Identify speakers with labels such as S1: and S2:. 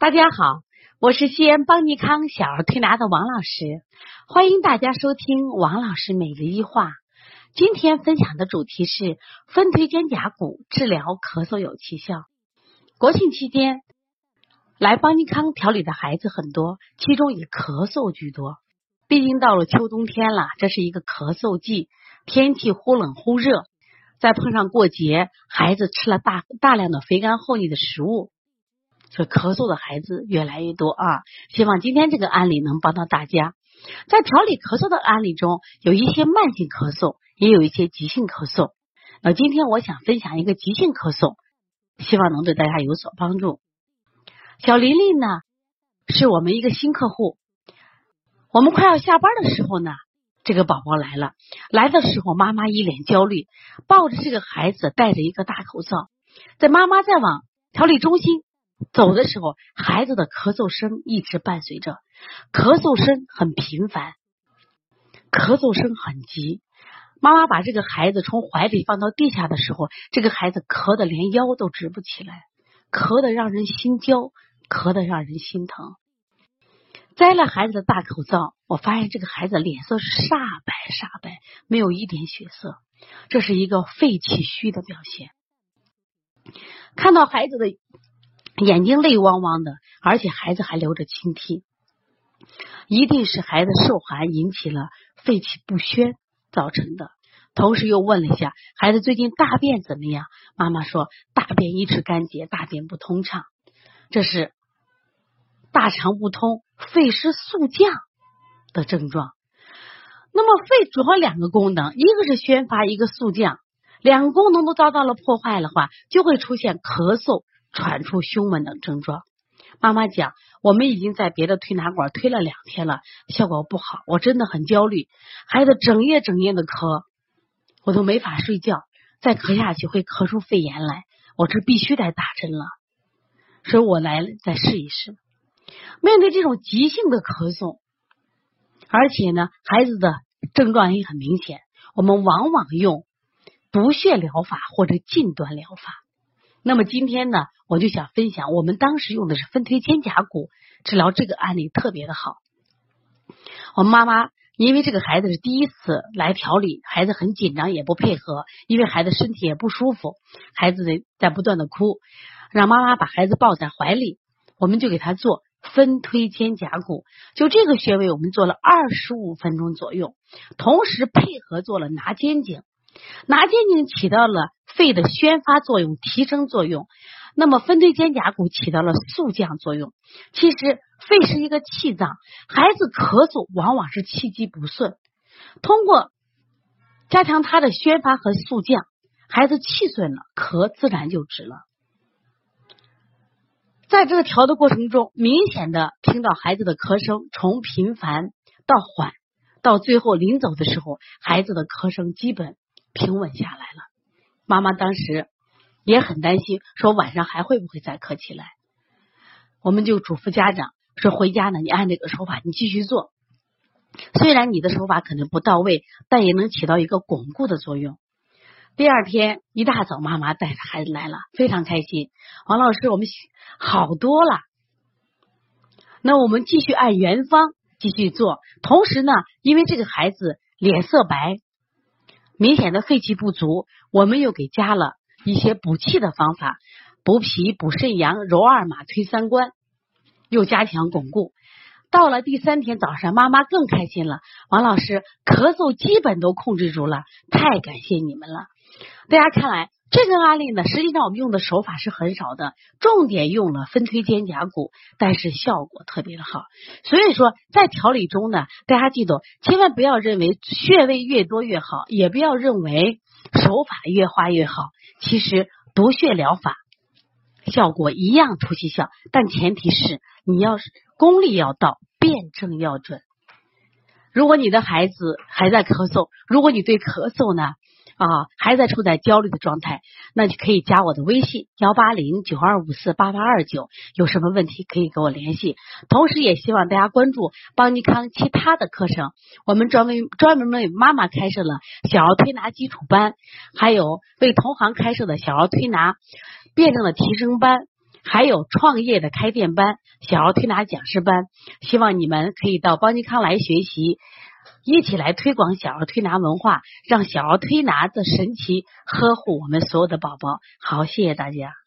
S1: 大家好，我是西安邦尼康小儿推拿的王老师，欢迎大家收听王老师每日一话。今天分享的主题是分推肩胛骨治疗咳嗽有奇效。国庆期间来邦尼康调理的孩子很多，其中以咳嗽居多。毕竟到了秋冬天了，这是一个咳嗽季，天气忽冷忽热，再碰上过节，孩子吃了大大量的肥甘厚腻的食物。所以咳嗽的孩子越来越多啊！希望今天这个案例能帮到大家。在调理咳嗽的案例中，有一些慢性咳嗽，也有一些急性咳嗽。那今天我想分享一个急性咳嗽，希望能对大家有所帮助。小琳琳呢，是我们一个新客户。我们快要下班的时候呢，这个宝宝来了。来的时候，妈妈一脸焦虑，抱着这个孩子，戴着一个大口罩。在妈妈在往调理中心。走的时候，孩子的咳嗽声一直伴随着，咳嗽声很频繁，咳嗽声很急。妈妈把这个孩子从怀里放到地下的时候，这个孩子咳的连腰都直不起来，咳的让人心焦，咳的让人心疼。摘了孩子的大口罩，我发现这个孩子脸色是煞白煞白，没有一点血色，这是一个肺气虚的表现。看到孩子的。眼睛泪汪汪的，而且孩子还流着清涕，一定是孩子受寒引起了肺气不宣造成的。同时又问了一下孩子最近大便怎么样，妈妈说大便一直干结，大便不通畅，这是大肠不通、肺湿速降的症状。那么肺主要两个功能，一个是宣发，一个速降，两个功能都遭到了破坏的话，就会出现咳嗽。喘出胸闷等症状，妈妈讲，我们已经在别的推拿馆推了两天了，效果不好，我真的很焦虑，孩子整夜整夜的咳，我都没法睡觉，再咳下去会咳出肺炎来，我这必须得打针了，所以我来再试一试。面对这种急性的咳嗽，而且呢，孩子的症状也很明显，我们往往用补血疗法或者近端疗法。那么今天呢，我就想分享，我们当时用的是分推肩胛骨治疗这个案例特别的好。我妈妈因为这个孩子是第一次来调理，孩子很紧张也不配合，因为孩子身体也不舒服，孩子在不断的哭，让妈妈把孩子抱在怀里，我们就给他做分推肩胛骨，就这个穴位我们做了二十五分钟左右，同时配合做了拿肩颈。拿肩颈起到了肺的宣发作用、提升作用，那么分推肩胛骨起到了速降作用。其实肺是一个气脏，孩子咳嗽往往是气机不顺，通过加强它的宣发和速降，孩子气顺了，咳自然就止了。在这个调的过程中，明显的听到孩子的咳声从频繁到缓，到最后临走的时候，孩子的咳声基本。平稳下来了，妈妈当时也很担心，说晚上还会不会再咳起来？我们就嘱咐家长说，回家呢，你按这个手法，你继续做。虽然你的手法可能不到位，但也能起到一个巩固的作用。第二天一大早，妈妈带着孩子来了，非常开心。王老师，我们好多了。那我们继续按原方继续做，同时呢，因为这个孩子脸色白。明显的肺气不足，我们又给加了一些补气的方法，补脾、补肾阳、揉二马、推三关，又加强巩固。到了第三天早上，妈妈更开心了。王老师咳嗽基本都控制住了，太感谢你们了。大家看来。这个案例呢，实际上我们用的手法是很少的，重点用了分推肩胛骨，但是效果特别的好。所以说，在调理中呢，大家记住，千万不要认为穴位越多越好，也不要认为手法越花越好。其实，夺穴疗法效果一样出奇效，但前提是你要是功力要到，辩证要准。如果你的孩子还在咳嗽，如果你对咳嗽呢？啊，还在处在焦虑的状态，那就可以加我的微信幺八零九二五四八八二九，有什么问题可以跟我联系。同时，也希望大家关注邦尼康其他的课程，我们专门专门为妈妈开设了小儿推拿基础班，还有为同行开设的小儿推拿辩证的提升班，还有创业的开店班、小儿推拿讲师班，希望你们可以到邦尼康来学习，一起来推广小儿推拿文化，让小儿推拿的神奇呵护我们所有的宝宝。好，谢谢大家。